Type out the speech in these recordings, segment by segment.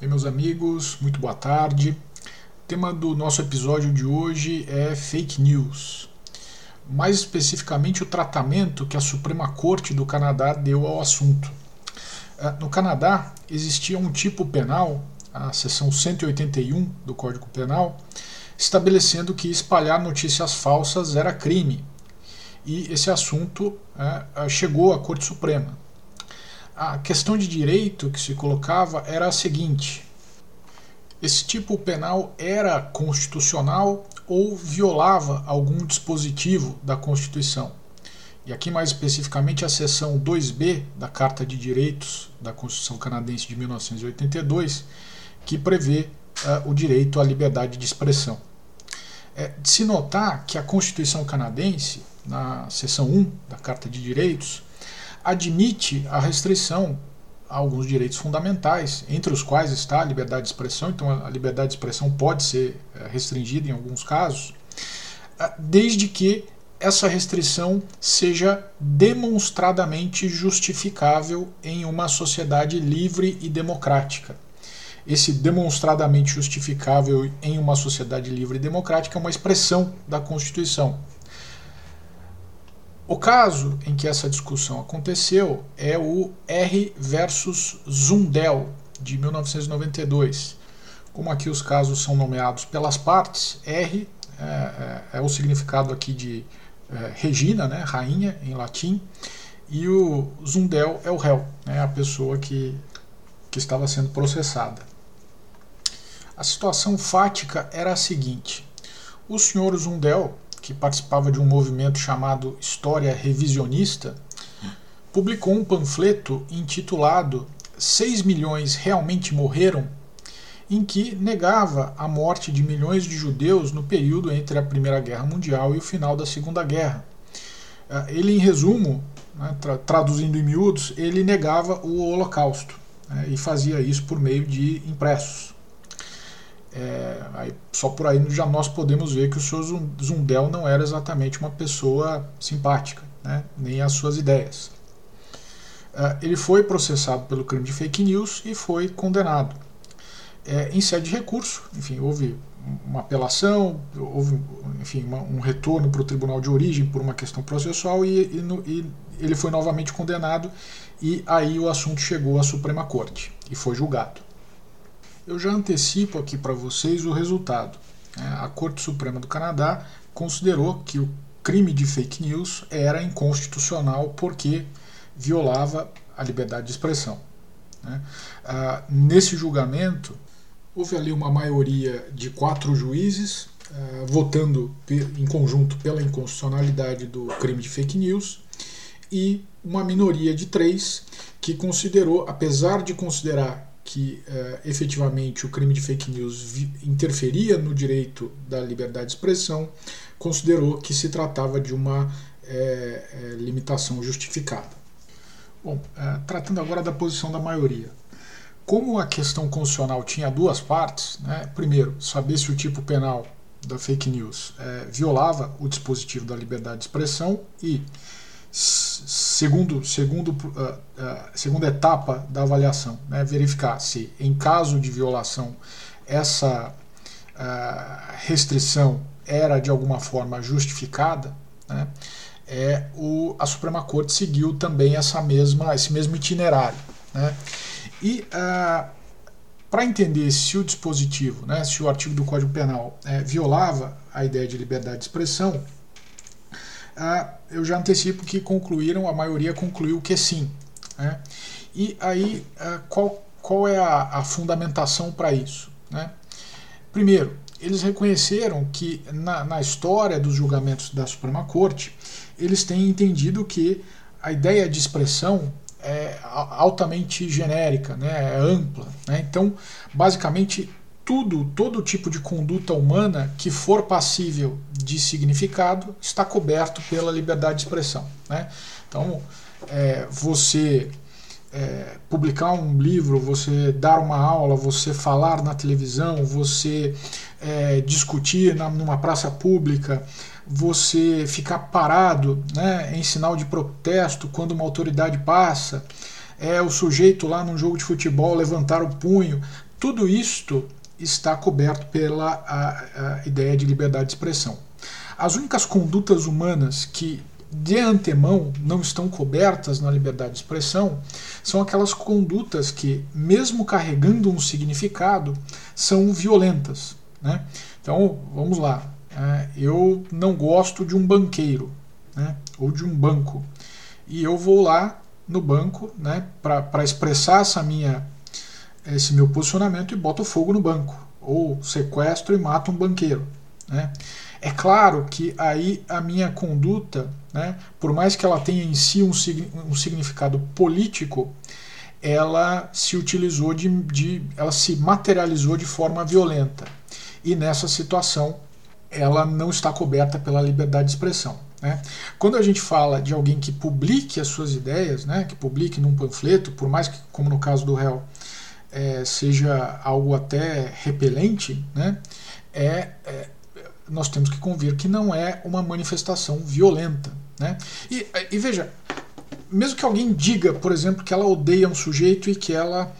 Bem, meus amigos, muito boa tarde. O tema do nosso episódio de hoje é fake news. Mais especificamente, o tratamento que a Suprema Corte do Canadá deu ao assunto. Ah, no Canadá, existia um tipo penal, a seção 181 do Código Penal, estabelecendo que espalhar notícias falsas era crime. E esse assunto é, chegou à Corte Suprema a questão de direito que se colocava era a seguinte: esse tipo penal era constitucional ou violava algum dispositivo da Constituição. E aqui, mais especificamente, a seção 2B da Carta de Direitos da Constituição Canadense de 1982, que prevê uh, o direito à liberdade de expressão. É de se notar que a Constituição Canadense, na seção 1 da Carta de Direitos, admite a restrição a alguns direitos fundamentais, entre os quais está a liberdade de expressão, então a liberdade de expressão pode ser eh, restringida em alguns casos, ah, desde que essa restrição seja demonstradamente justificável em uma sociedade livre e democrática. Esse demonstradamente justificável em uma sociedade livre e democrática é uma expressão da Constituição. O caso em que essa discussão aconteceu é o R versus Zundel, de 1992. Como aqui os casos são nomeados pelas partes, R é, é, é o significado aqui de é, Regina, né, rainha em latim, e o Zundel é o réu, né, a pessoa que, que estava sendo processada. A situação fática era a seguinte: o senhor Zundel que participava de um movimento chamado História Revisionista, publicou um panfleto intitulado 6 milhões realmente morreram, em que negava a morte de milhões de judeus no período entre a Primeira Guerra Mundial e o final da Segunda Guerra. Ah, ele, em resumo, né, traduzindo em miúdos, ele negava o Holocausto né, e fazia isso por meio de impressos. É, aí, só por aí já nós podemos ver que o senhor Zundel não era exatamente uma pessoa simpática, né, nem as suas ideias. É, ele foi processado pelo crime de fake news e foi condenado. É, em sede de recurso, enfim, houve uma apelação, houve enfim, uma, um retorno para o tribunal de origem por uma questão processual e, e, no, e ele foi novamente condenado e aí o assunto chegou à Suprema Corte e foi julgado. Eu já antecipo aqui para vocês o resultado. É, a Corte Suprema do Canadá considerou que o crime de fake news era inconstitucional porque violava a liberdade de expressão. Né? Ah, nesse julgamento, houve ali uma maioria de quatro juízes ah, votando em conjunto pela inconstitucionalidade do crime de fake news e uma minoria de três que considerou, apesar de considerar que uh, efetivamente o crime de fake news interferia no direito da liberdade de expressão, considerou que se tratava de uma é, é, limitação justificada. Bom, tratando agora da posição da maioria. Como a questão constitucional tinha duas partes, né, primeiro, saber se o tipo penal da fake news violava o dispositivo da liberdade de expressão e segundo, segundo, uh, uh, segunda etapa da avaliação, né, verificar se, em caso de violação, essa uh, restrição era de alguma forma justificada, né, é, o, a Suprema Corte seguiu também essa mesma, esse mesmo itinerário. Né, e para entender se o dispositivo, né, se o artigo do Código Penal é, violava a ideia de liberdade de expressão, eu já antecipo que concluíram, a maioria concluiu que sim. Né? E aí, qual, qual é a, a fundamentação para isso? Né? Primeiro, eles reconheceram que na, na história dos julgamentos da Suprema Corte, eles têm entendido que a ideia de expressão é altamente genérica, né, é ampla. Né? Então, basicamente, tudo, todo tipo de conduta humana que for passível de significado está coberto pela liberdade de expressão. Né? Então, é, você é, publicar um livro, você dar uma aula, você falar na televisão, você é, discutir na, numa praça pública, você ficar parado né, em sinal de protesto quando uma autoridade passa, é o sujeito lá num jogo de futebol levantar o punho, tudo isto está coberto pela a, a ideia de liberdade de expressão. As únicas condutas humanas que de antemão não estão cobertas na liberdade de expressão são aquelas condutas que, mesmo carregando um significado, são violentas. Né? Então, vamos lá. É, eu não gosto de um banqueiro né? ou de um banco e eu vou lá no banco né, para expressar essa minha, esse meu posicionamento e boto fogo no banco ou sequestro e mato um banqueiro. Né? É claro que aí a minha conduta, né, por mais que ela tenha em si um, um significado político, ela se utilizou de, de, ela se materializou de forma violenta. E nessa situação, ela não está coberta pela liberdade de expressão. Né? Quando a gente fala de alguém que publique as suas ideias, né, que publique num panfleto, por mais que, como no caso do réu, é, seja algo até repelente, né, é, é nós temos que convir que não é uma manifestação violenta. Né? E, e, veja, mesmo que alguém diga, por exemplo, que ela odeia um sujeito e que ela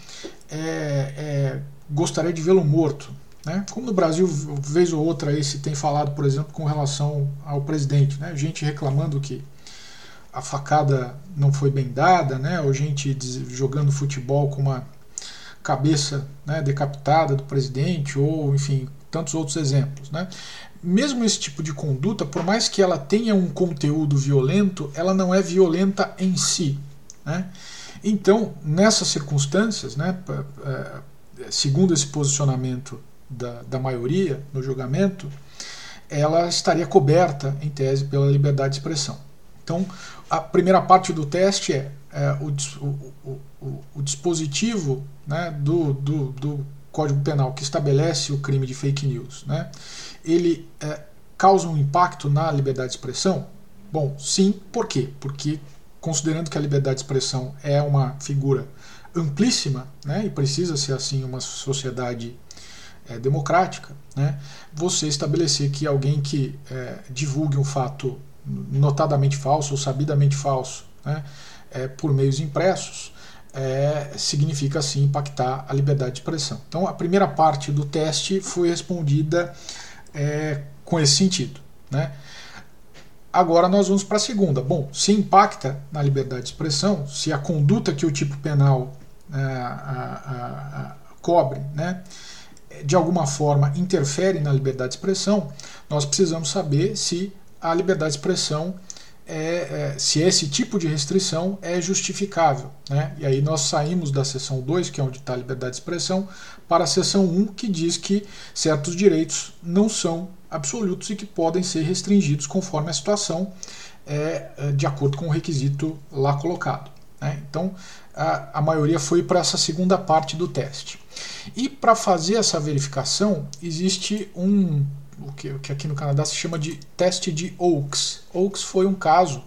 é, é, gostaria de vê-lo morto, né? como no Brasil, vez ou outra, aí se tem falado, por exemplo, com relação ao presidente, né? gente reclamando que a facada não foi bem dada, né? ou gente jogando futebol com uma cabeça né, decapitada do presidente, ou enfim, tantos outros exemplos. Né? Mesmo esse tipo de conduta, por mais que ela tenha um conteúdo violento, ela não é violenta em si. Né? Então, nessas circunstâncias, né, segundo esse posicionamento da, da maioria no julgamento, ela estaria coberta, em tese, pela liberdade de expressão. Então, a primeira parte do teste é, é o, o, o, o, dispositivo né, do, do, do Código Penal que estabelece o crime de fake news, né, ele é, causa um impacto na liberdade de expressão? Bom, sim. Por quê? Porque, considerando que a liberdade de expressão é uma figura amplíssima, né, e precisa ser assim uma sociedade é, democrática, né, você estabelecer que alguém que é, divulgue um fato notadamente falso ou sabidamente falso né, é, por meios impressos é, significa assim impactar a liberdade de expressão. Então a primeira parte do teste foi respondida é, com esse sentido. Né? Agora nós vamos para a segunda. Bom, se impacta na liberdade de expressão, se a conduta que o tipo penal é, a, a, a, cobre, né, de alguma forma interfere na liberdade de expressão, nós precisamos saber se a liberdade de expressão é, é, se esse tipo de restrição é justificável. Né? E aí nós saímos da seção 2, que é onde está a liberdade de expressão, para a seção 1, um, que diz que certos direitos não são absolutos e que podem ser restringidos conforme a situação, é, é de acordo com o requisito lá colocado. Né? Então a, a maioria foi para essa segunda parte do teste. E para fazer essa verificação, existe um o que, o que aqui no Canadá se chama de teste de Oaks. Oaks foi um caso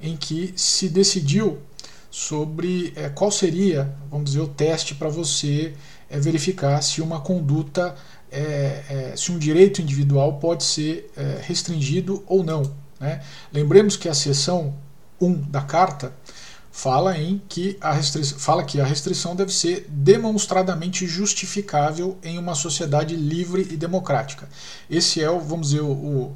em que se decidiu sobre é, qual seria, vamos dizer, o teste para você é, verificar se uma conduta, é, se um direito individual pode ser restringido ou não. Né? Lembremos que a seção 1 da carta fala em que a fala que a restrição deve ser demonstradamente justificável em uma sociedade livre e democrática. Esse é, o, vamos dizer, o,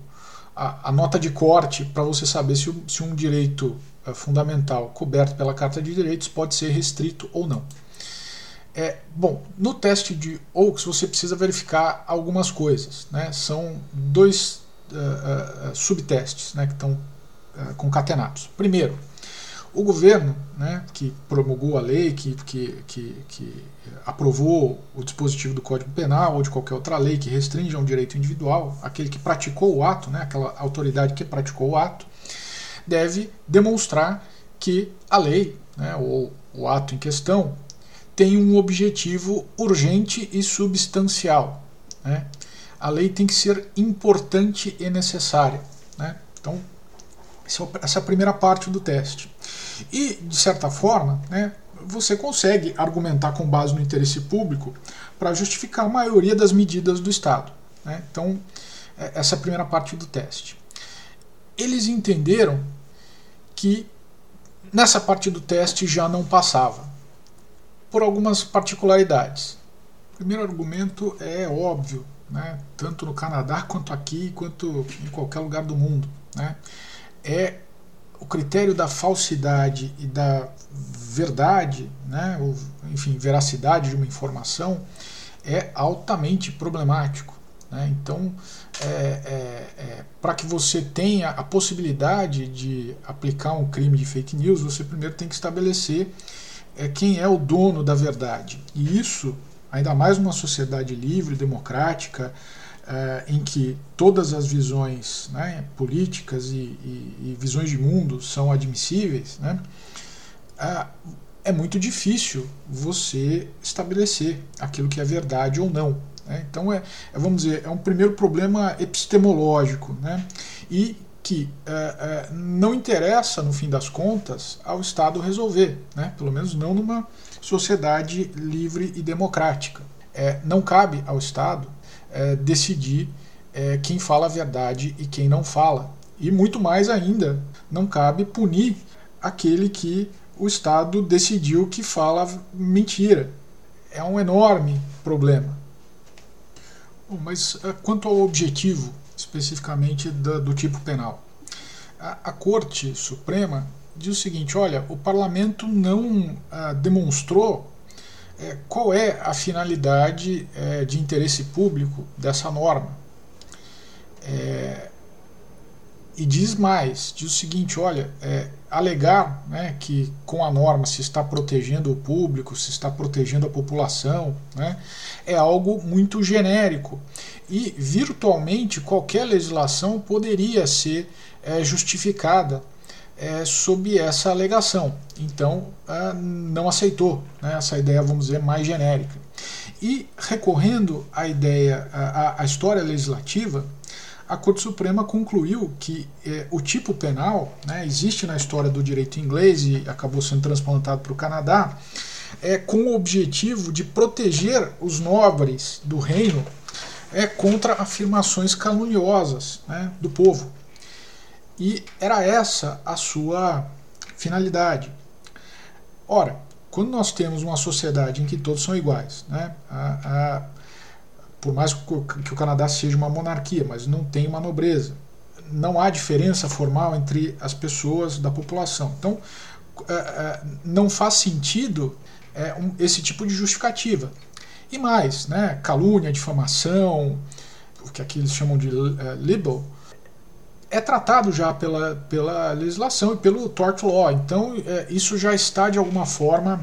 a, a nota de corte para você saber se, se um direito é, fundamental coberto pela Carta de Direitos pode ser restrito ou não. É, bom, no teste de Oaks você precisa verificar algumas coisas. Né? São dois uh, uh, subtestes né, que estão uh, concatenados. Primeiro, o governo, né, que promulgou a lei, que, que, que, que, aprovou o dispositivo do Código Penal ou de qualquer outra lei que restringe um direito individual, aquele que praticou o ato, né, aquela autoridade que praticou o ato, deve demonstrar que a lei, né, ou o ato em questão, tem um objetivo urgente e substancial. Né? A lei tem que ser importante e necessária. Né? Então, essa é a primeira parte do teste. E, de certa forma, né, você consegue argumentar com base no interesse público para justificar a maioria das medidas do Estado. Né? Então, é, essa é a primeira parte do teste. Eles entenderam que nessa parte do teste já não passava, por algumas particularidades. primeiro argumento é óbvio, né? tanto no Canadá quanto aqui, quanto em qualquer lugar do mundo. Né? É o critério da falsidade e da verdade, né? ou, enfim, veracidade de uma informação é altamente problemático. Né? Então, é, é, é, para que você tenha a possibilidade de aplicar um crime de fake news, você primeiro tem que estabelecer é, quem é o dono da verdade. E isso, ainda mais numa sociedade livre, democrática, é, em que todas as visões né, políticas e, e, e, visões de mundo são admissíveis, né, é, é muito difícil você estabelecer aquilo que é verdade ou não. Né? Então, é, é, vamos dizer, é um primeiro problema epistemológico né? e que é, é, não interessa, no fim das contas, ao Estado resolver, né? pelo menos não numa sociedade livre e democrática. É, não cabe ao Estado é, decidir é, quem fala a verdade e quem não fala. E muito mais ainda, não cabe punir aquele que o Estado decidiu que fala mentira. É um enorme problema. Bom, mas é, quanto ao objetivo especificamente do, do tipo penal, a, a, Corte Suprema diz o seguinte: olha, o parlamento não ah, demonstrou é, qual é a finalidade é, de interesse público dessa norma. É, e diz mais, diz o seguinte, olha, é, alegar né, que com a norma se está protegendo o público, se está protegendo a população, né, é algo muito genérico. E virtualmente qualquer legislação poderia ser é, justificada é, sob essa alegação. Então é, não aceitou né, essa ideia, vamos dizer, mais genérica. E recorrendo à ideia, à, à história legislativa, a Corte Suprema concluiu que eh, o tipo penal, né, existe na história do direito inglês e acabou sendo transplantado para o Canadá, é, com o objetivo de proteger os nobres do reino é, contra afirmações caluniosas né, do povo. E era essa a sua finalidade. Ora, quando nós temos uma sociedade em que todos são iguais, né, a, a por mais que o Canadá seja uma monarquia, mas não tem uma nobreza. Não há diferença formal entre as pessoas da população. Então, é, é, não faz sentido é, esse tipo de justificativa. E mais, né, calúnia, difamação, o que aqui eles chamam de libel, é tratado já pela, pela legislação e pelo tort law. Então, isso já está de alguma forma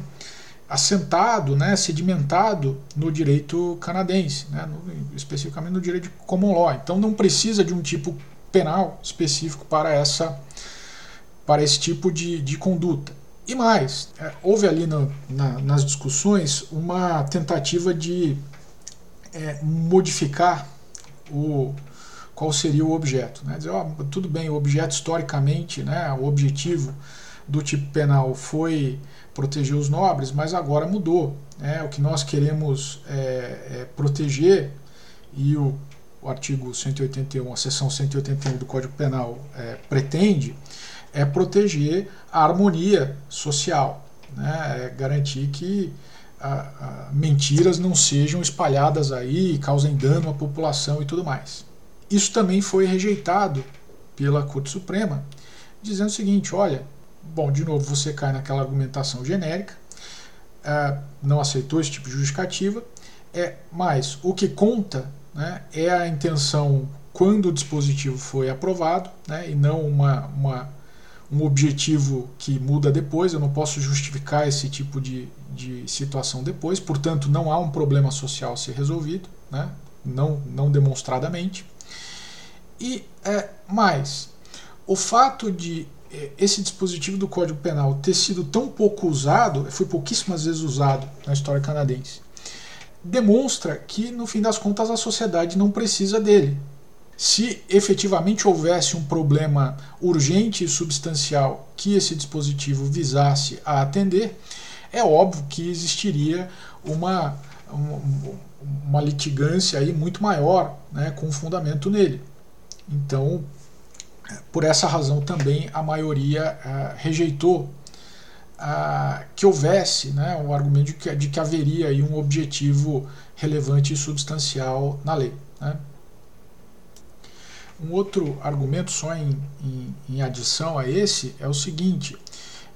assentado, né, sedimentado no direito canadense, né, no, especificamente no direito de common law. Então não precisa de um tipo penal específico para essa para esse tipo de, de conduta. E mais, é, houve ali no, na, nas discussões uma tentativa de é, modificar o, qual seria o objeto. Né? Dizer, ó, tudo bem, o objeto historicamente, né, o objetivo do tipo penal foi proteger os nobres, mas agora mudou. Né? O que nós queremos é, é proteger, e o, o, artigo 181, a seção 181 do Código Penal é, pretende, é proteger a harmonia social, né? é garantir que a, a, mentiras não sejam espalhadas aí causem dano à população e tudo mais. Isso também foi rejeitado pela Corte Suprema, dizendo o seguinte: olha, Bom, de novo, você cai naquela argumentação genérica, é, não aceitou esse tipo de justificativa, é, mas o que conta né, é a intenção quando o dispositivo foi aprovado, né, e não uma, uma, um objetivo que muda depois. Eu não posso justificar esse tipo de, de situação depois, portanto, não há um problema social a ser resolvido, né, não, não demonstradamente. E é, mais, o fato de é, esse dispositivo do Código Penal ter sido tão pouco usado, foi pouquíssimas vezes usado na história canadense, demonstra que, no fim das contas, a sociedade não precisa dele. Se efetivamente houvesse um problema urgente e substancial que esse dispositivo visasse a atender, é óbvio que existiria uma, uma, litigância aí muito maior né, com fundamento nele. Então, por essa razão também a maioria uh, rejeitou ah, que houvesse né, o argumento de que, de que haveria aí um objetivo relevante e substancial na lei. Né. Um outro argumento, só em, em, em adição a esse, é o seguinte: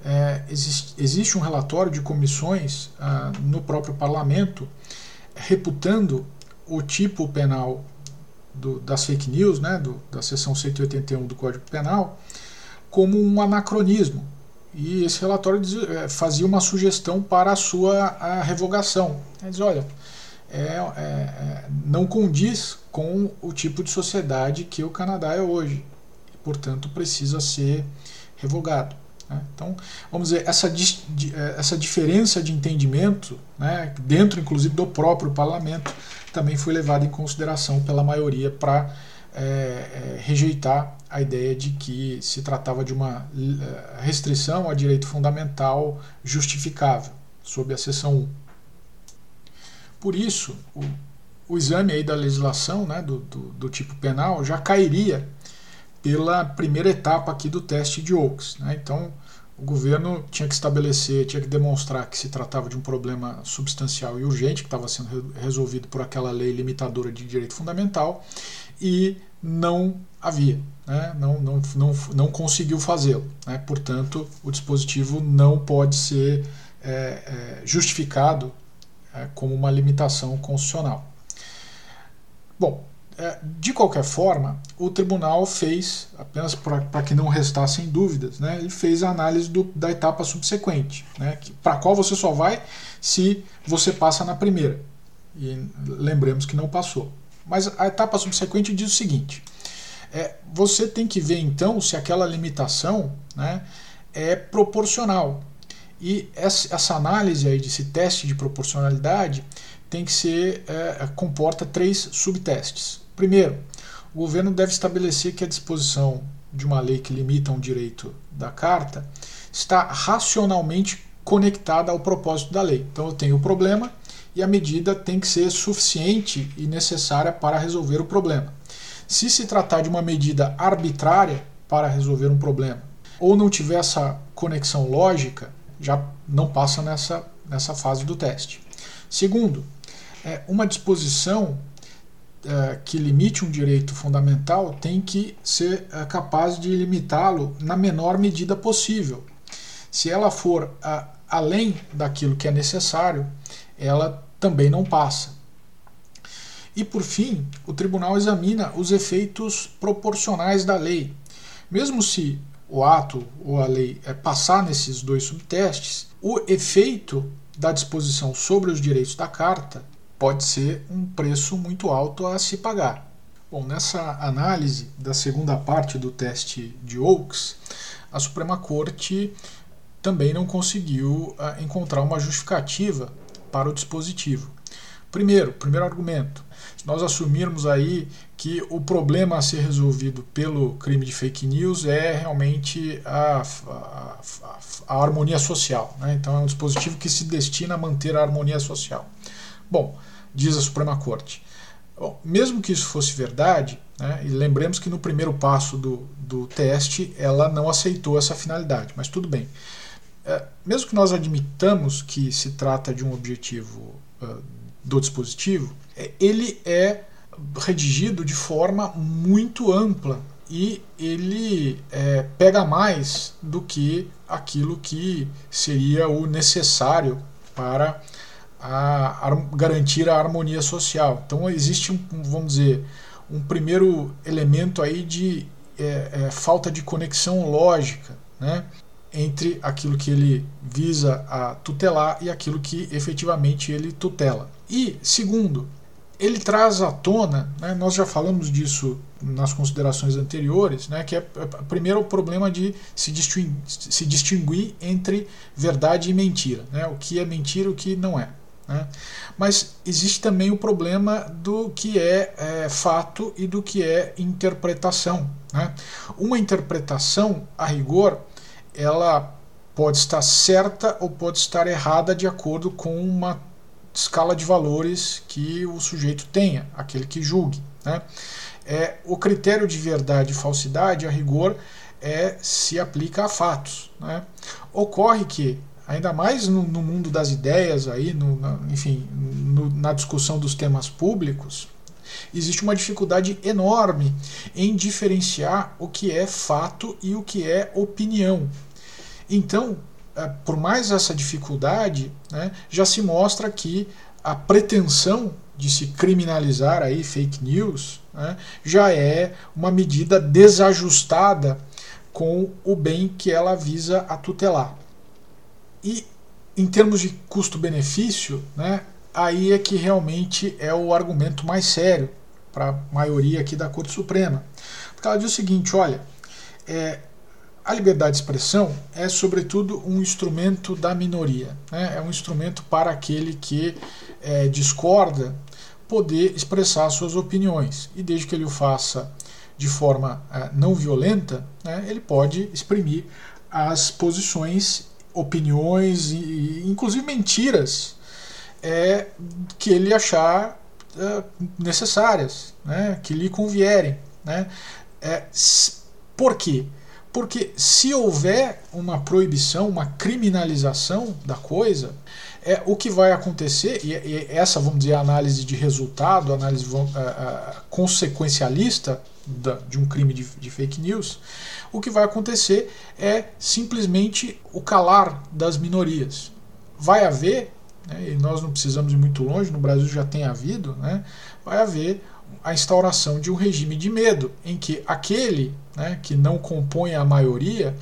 é, existe, existe, um relatório de comissões ah, no próprio parlamento reputando o tipo penal do, das fake news, né, do, da seção 181 do Código Penal, como um anacronismo. E esse relatório diz, é, fazia uma sugestão para a sua a revogação. Diz, olha, é, é, é, não condiz com o tipo de sociedade que o Canadá é hoje. E, portanto, precisa ser revogado. Né? Então, vamos dizer, essa, é, essa diferença de entendimento, né, dentro inclusive do próprio parlamento, também foi levada em consideração pela maioria para é, é, rejeitar a ideia de que se tratava de uma é, restrição a direito fundamental justificável, sob a seção 1. Por isso, o, o exame aí da legislação né, do, do, do, tipo penal já cairia pela primeira etapa aqui do teste de Oakes. Né? Então, o governo tinha que estabelecer, tinha que demonstrar que se tratava de um problema substancial e urgente, que estava sendo resolvido por aquela lei limitadora de direito fundamental, e não havia, né? não, não, não, não conseguiu fazê-lo. Né? Portanto, o dispositivo não pode ser é, é, justificado é, como uma limitação constitucional. Bom, de qualquer forma, o tribunal fez, apenas para que não restassem dúvidas, né, ele fez a análise do, da etapa subsequente, né, para qual você só vai se você passa na primeira. E lembremos que não passou. Mas a etapa subsequente diz o seguinte: é, você tem que ver então se aquela limitação né, é proporcional. E essa, essa análise aí desse teste de proporcionalidade tem que ser é, comporta três subtestes. Primeiro, o governo deve estabelecer que a disposição de uma lei que limita um direito da carta está racionalmente conectada ao propósito da lei. Então eu tenho o problema e a medida tem que ser suficiente e necessária para resolver o problema. Se se tratar de uma medida arbitrária para resolver um problema ou não tiver essa conexão lógica, já não passa nessa, nessa fase do teste. Segundo, é, uma disposição é, que limite um direito fundamental tem que ser é, capaz de limitá-lo na menor medida possível. Se ela for a, além daquilo que é necessário, ela também não passa. E por fim, o tribunal examina os efeitos proporcionais da lei. Mesmo se o ato ou a lei é passar nesses dois subtestes, o efeito da disposição sobre os direitos da carta pode ser um preço muito alto a se pagar. Bom, nessa análise da segunda parte do teste de Oakes, a Suprema Corte também não conseguiu uh, encontrar uma justificativa para o dispositivo. Primeiro, primeiro argumento, se nós assumirmos aí que o problema a ser resolvido pelo crime de fake news é realmente a, a, a, a harmonia social. Né? Então é um dispositivo que se destina a manter a harmonia social. Bom, diz a Suprema Corte. Bom, mesmo que isso fosse verdade, né, e lembremos que no primeiro passo do, do teste ela não aceitou essa finalidade, mas tudo bem. É, mesmo que nós admitamos que se trata de um objetivo uh, do dispositivo, é, ele é redigido de forma muito ampla e ele é, pega mais do que aquilo que seria o necessário para a, garantir a harmonia social. Então existe um, vamos dizer, um primeiro elemento aí de é, é, falta de conexão lógica, né? entre aquilo que ele visa a tutelar e aquilo que efetivamente ele tutela. E, segundo, ele traz à tona, né, nós já falamos disso nas considerações anteriores, né, que é, é primeiro o problema de se distinguir, se distinguir entre verdade e mentira, né, o que é mentira e o que não é. Né? Mas existe também o problema do que é, é fato e do que é interpretação. Né? Uma interpretação, a rigor, ela pode estar certa ou pode estar errada de acordo com uma escala de valores que o sujeito tenha, aquele que julgue. Né? É, o critério de verdade e falsidade, a rigor, é, se aplica a fatos. Né? Ocorre que ainda mais no, no mundo das ideias, aí, no, na, enfim, no, na discussão dos temas públicos, existe uma dificuldade enorme em diferenciar o que é fato e o que é opinião. Então, é, por mais essa dificuldade, né, já se mostra que a pretensão de se criminalizar aí fake news né, já é uma medida desajustada com o bem que ela visa a tutelar. E em termos de custo-benefício, né, aí é que realmente é o argumento mais sério para a maioria aqui da Corte Suprema. Porque ela diz o seguinte: olha, é, a liberdade de expressão é, sobretudo, um instrumento da minoria. Né? É um instrumento para aquele que é, discorda poder expressar suas opiniões. E desde que ele o faça de forma é, não violenta, né, ele pode exprimir as posições, opiniões e, inclusive, mentiras é, que ele achar é, necessárias, né, que lhe convierem. Né? É, por quê? Porque se houver uma proibição, uma criminalização da coisa, é o que vai acontecer, e, e essa, vamos dizer, análise de resultado, análise consequencialista da, de um crime de, de fake news, o que vai acontecer é simplesmente o calar das minorias. Vai haver, né, e nós não precisamos ir muito longe, no Brasil já tem havido, né, vai haver a instauração de um regime de medo, em que aquele né, que não compõe a maioria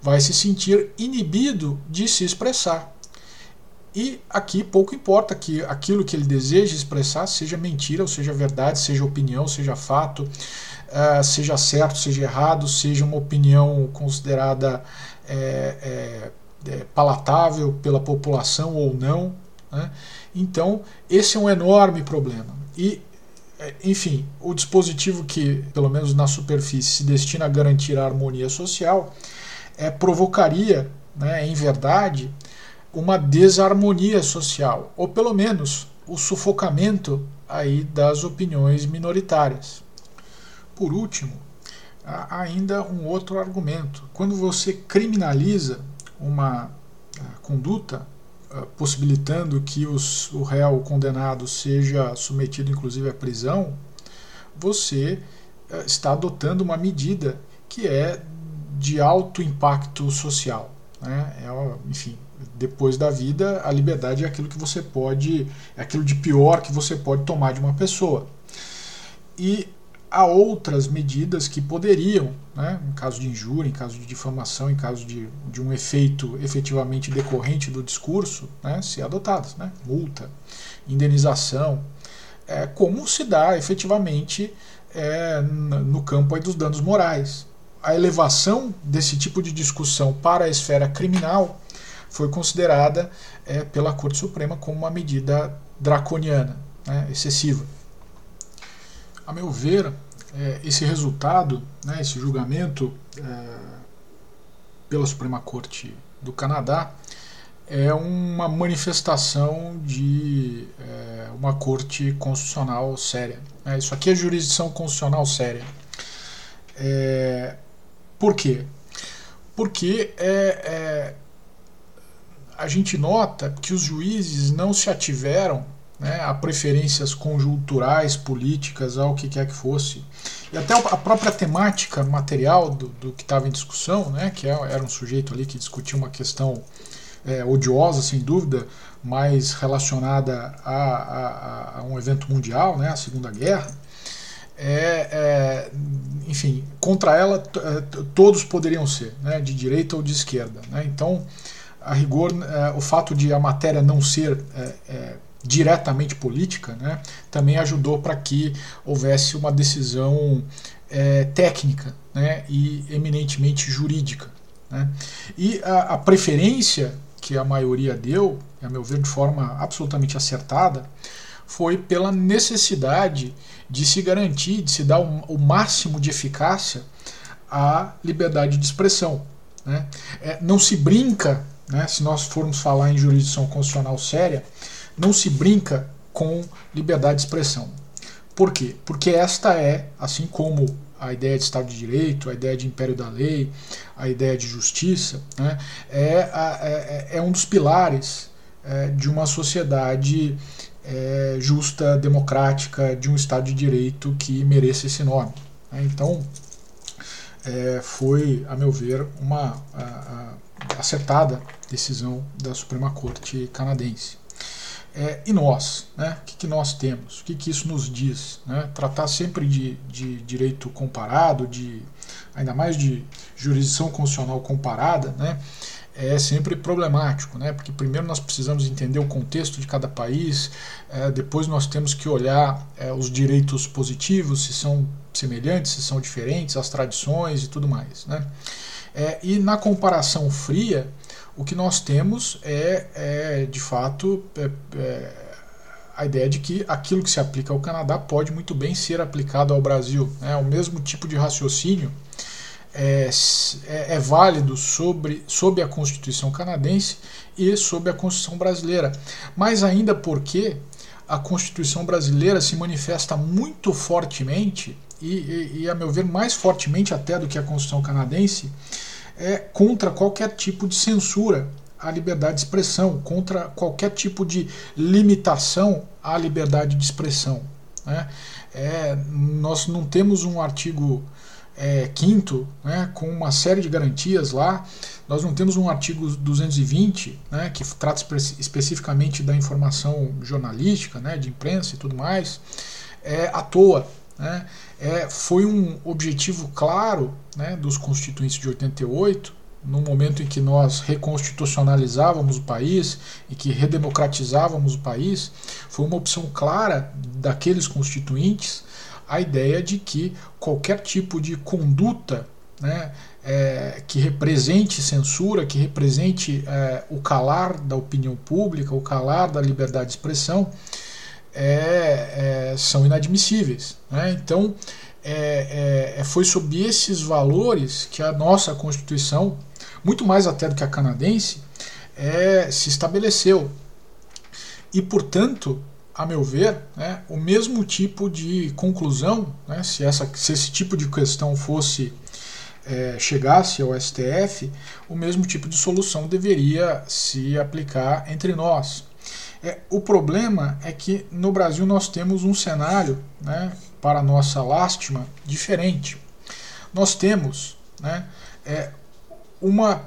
vai se sentir inibido de se expressar. E aqui pouco importa que aquilo que ele deseja expressar seja mentira, ou seja verdade, seja opinião, seja fato, uh, seja certo, seja errado, seja uma opinião considerada é, é, é, palatável pela população ou não. Né? Então, esse é um enorme problema. E é, enfim, o dispositivo que, pelo menos na superfície, se destina a garantir a harmonia social, é, provocaria, né, em verdade, uma desarmonia social, ou pelo menos o sufocamento aí das opiniões minoritárias. Por último, há ainda um outro argumento. Quando você criminaliza uma conduta, eh, possibilitando que os, o réu condenado seja submetido inclusive à prisão, você eh, está adotando uma medida que é de alto impacto social. Né? É, enfim, depois da vida, a liberdade é aquilo que você pode, é aquilo de pior que você pode tomar de uma pessoa. E há outras medidas que poderiam, né, em caso de injúria, em caso de difamação, em caso de, de um efeito efetivamente decorrente do discurso, né, ser adotadas. Né, multa, indenização, é, como se dá efetivamente é, no campo dos danos morais. A elevação desse tipo de discussão para a esfera criminal foi considerada é, pela Corte Suprema como uma medida draconiana, né, excessiva. A meu ver, é, esse resultado, né, esse julgamento é, pela Suprema Corte do Canadá é uma manifestação de é, uma corte constitucional séria. É, isso aqui é jurisdição constitucional séria. É, por quê? Porque é, é, a gente nota que os juízes não se ativeram né, a preferências conjunturais, políticas, ao que quer que fosse. E até a própria temática material do, do que estava em discussão, né, que é, era um sujeito ali que discutia uma questão é, odiosa, sem dúvida, mais relacionada a, a, a, um evento mundial, né, a Segunda Guerra, é, é, enfim, contra ela é, todos poderiam ser, né, de direita ou de esquerda. Né, então, a rigor, é, o fato de a matéria não ser diretamente política, né, também ajudou para que houvesse uma decisão é, técnica né, e eminentemente jurídica. Né. E a, a, preferência que a maioria deu, a meu ver de forma absolutamente acertada, foi pela necessidade de se garantir, de se dar o, máximo de eficácia à liberdade de expressão. Né. É, não se brinca, né, se nós formos falar em jurisdição constitucional séria, não se brinca com liberdade de expressão. Por quê? Porque esta é, assim como a ideia de Estado de Direito, a ideia de império da lei, a ideia de justiça, né, é, é, é, um dos pilares é, de uma sociedade é, justa, democrática, de um Estado de Direito que mereça esse nome. Né. Então, é, foi, a meu ver, uma a, a acertada decisão da Suprema Corte canadense. É, e nós, né? o que, que nós temos? O que, que isso nos diz? Né? Tratar sempre de, de direito comparado, de ainda mais de jurisdição constitucional comparada, né? é sempre problemático, né? porque primeiro nós precisamos entender o contexto de cada país, é, depois nós temos que olhar é, os direitos positivos, se são semelhantes, se são diferentes, as tradições e tudo mais. Né? É, e na comparação fria, o que nós temos é, é de fato, é, é, a ideia de que aquilo que se aplica ao Canadá pode muito bem ser aplicado ao Brasil. Né? O mesmo tipo de raciocínio é, é, é, válido sobre, sobre a Constituição canadense e sobre a Constituição brasileira. Mais ainda porque a Constituição brasileira se manifesta muito fortemente, e, e, e a meu ver, mais fortemente até do que a Constituição canadense, é contra qualquer tipo de censura à liberdade de expressão, contra qualquer tipo de limitação à liberdade de expressão. Né? É, nós não temos um artigo é, quinto, né, com uma série de garantias lá. Nós não temos um artigo 220, né, que trata espe especificamente da informação jornalística, né, de imprensa e tudo mais, é, à toa. Né, é, foi um objetivo claro né, dos constituintes de 88, no momento em que nós reconstitucionalizávamos o país e que redemocratizávamos o país, foi uma opção clara daqueles constituintes a ideia de que qualquer tipo de conduta né, é, que represente censura, que represente é, o calar da opinião pública, o calar da liberdade de expressão, é, é são inadmissíveis. Né? Então, é, é, foi sob esses valores que a nossa Constituição, muito mais até do que a canadense, se estabeleceu. E, portanto, a meu ver, né, o mesmo tipo de conclusão, né, se, essa, se esse tipo de questão fosse é, chegasse ao STF, o mesmo tipo de solução deveria se aplicar entre nós. É, o problema é que no Brasil nós temos um cenário, né, para nossa lástima, diferente. Nós temos né, é, uma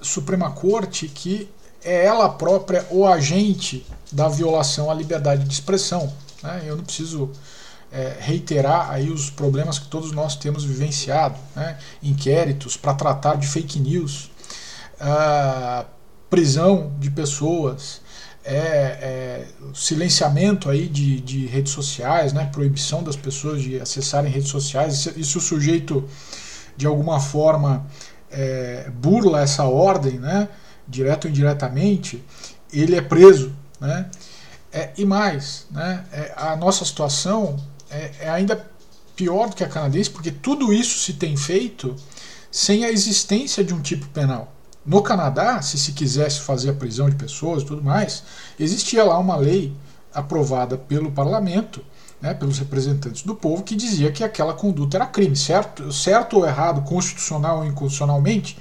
Suprema Corte que é ela própria o agente da violação à liberdade de expressão. Né? Eu não preciso é, reiterar aí os problemas que todos nós temos vivenciado, né? inquéritos para tratar de fake news, prisão de pessoas, é, é, silenciamento aí de, de redes sociais, né? proibição das pessoas de acessarem redes sociais. E se o sujeito de alguma forma é, burla essa ordem, né? direto ou indiretamente, ele é preso né? É, e mais, né, é, a nossa situação é, é ainda pior do que a canadense, porque tudo isso se tem feito sem a existência de um tipo penal. No Canadá, se se quisesse fazer a prisão de pessoas e tudo mais, existia lá uma lei aprovada pelo parlamento, né, pelos representantes do povo, que dizia que aquela conduta era crime, certo, certo ou errado, constitucional ou inconstitucionalmente,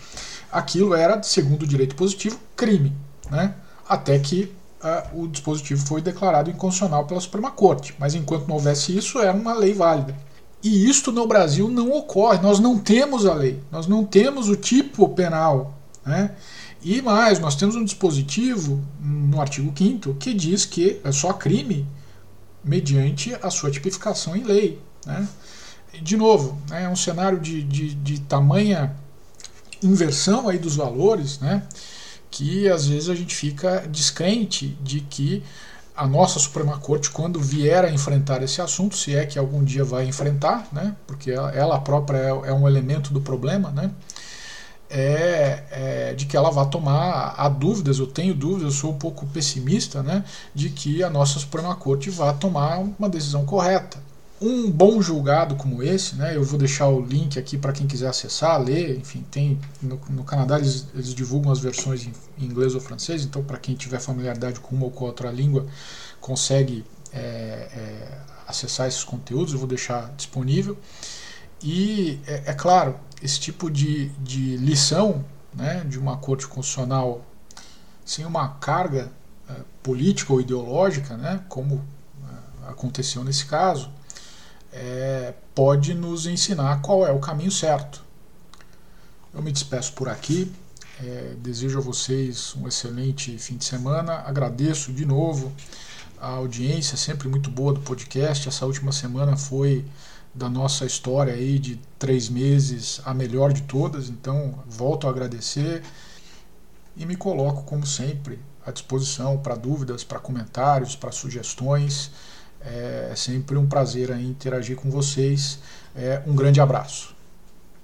aquilo era, segundo o direito positivo, crime. Né, até que uh, o dispositivo foi declarado inconstitucional pela Suprema Corte. Mas enquanto não houvesse isso, era uma lei válida. E isto no Brasil não ocorre. Nós não temos a lei, nós não temos o tipo penal. Né? E mais, nós temos um dispositivo no artigo 5 que diz que é só crime mediante a sua tipificação em lei. Né? De novo, né, é um cenário de, de, de tamanha inversão aí dos valores, né? que às vezes a gente fica descrente de que a nossa Suprema Corte, quando vier a enfrentar esse assunto, se é que algum dia vai enfrentar, né, porque ela própria é, é um elemento do problema, né, é, é, de que ela vá tomar. Há dúvidas, eu tenho dúvidas, eu sou um pouco pessimista, né, de que a nossa Suprema Corte vá tomar uma decisão correta um bom julgado como esse, né, eu vou deixar o link aqui para quem quiser acessar, ler, enfim, tem no, no Canadá eles, eles, divulgam as versões em, em inglês ou francês, então para quem tiver familiaridade com uma ou com outra língua consegue é, é, acessar esses conteúdos, eu vou deixar disponível. E é, é claro, esse tipo de, de lição né, de uma corte constitucional sem uma carga é, política ou ideológica, né, como é, aconteceu nesse caso, é, pode nos ensinar qual é o caminho certo. Eu me despeço por aqui. É, desejo a vocês um excelente fim de semana. Agradeço de novo a audiência, sempre muito boa do podcast. Essa última semana foi da nossa história aí de três meses a melhor de todas, então volto a agradecer e me coloco, como sempre, à disposição para dúvidas, para comentários, para sugestões. É sempre um prazer interagir com vocês. É, um grande abraço.